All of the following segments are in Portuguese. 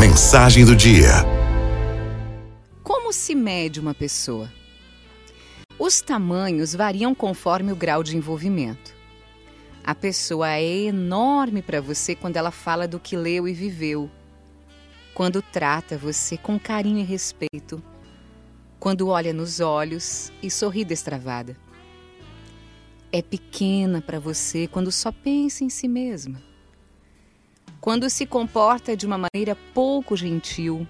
Mensagem do dia. Como se mede uma pessoa? Os tamanhos variam conforme o grau de envolvimento. A pessoa é enorme para você quando ela fala do que leu e viveu, quando trata você com carinho e respeito, quando olha nos olhos e sorri destravada. É pequena para você quando só pensa em si mesma quando se comporta de uma maneira pouco gentil,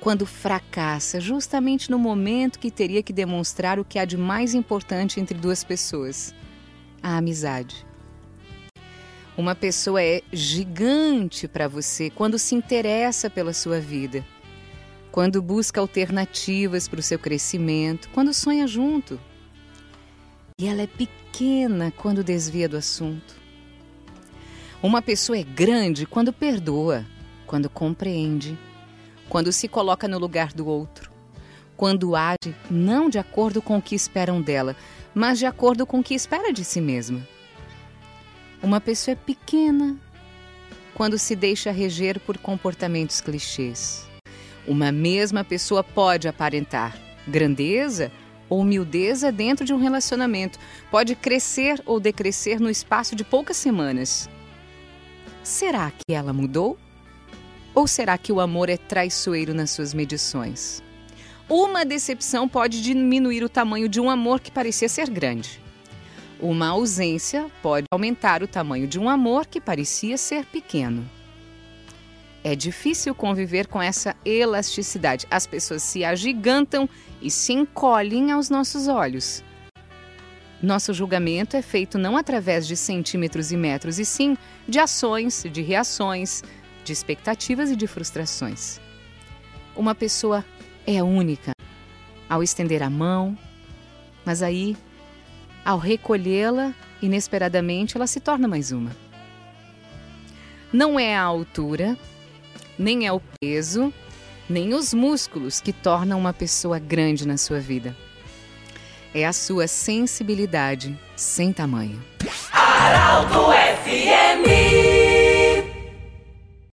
quando fracassa justamente no momento que teria que demonstrar o que há de mais importante entre duas pessoas: a amizade. Uma pessoa é gigante para você quando se interessa pela sua vida, quando busca alternativas para o seu crescimento, quando sonha junto. E ela é pequena quando desvia do assunto. Uma pessoa é grande quando perdoa, quando compreende, quando se coloca no lugar do outro, quando age não de acordo com o que esperam dela, mas de acordo com o que espera de si mesma. Uma pessoa é pequena quando se deixa reger por comportamentos clichês. Uma mesma pessoa pode aparentar grandeza ou humildeza dentro de um relacionamento, pode crescer ou decrescer no espaço de poucas semanas. Será que ela mudou? Ou será que o amor é traiçoeiro nas suas medições? Uma decepção pode diminuir o tamanho de um amor que parecia ser grande. Uma ausência pode aumentar o tamanho de um amor que parecia ser pequeno. É difícil conviver com essa elasticidade. As pessoas se agigantam e se encolhem aos nossos olhos. Nosso julgamento é feito não através de centímetros e metros, e sim de ações, de reações, de expectativas e de frustrações. Uma pessoa é única ao estender a mão, mas aí, ao recolhê-la, inesperadamente ela se torna mais uma. Não é a altura, nem é o peso, nem os músculos que tornam uma pessoa grande na sua vida é a sua sensibilidade sem tamanho. Araldo FMI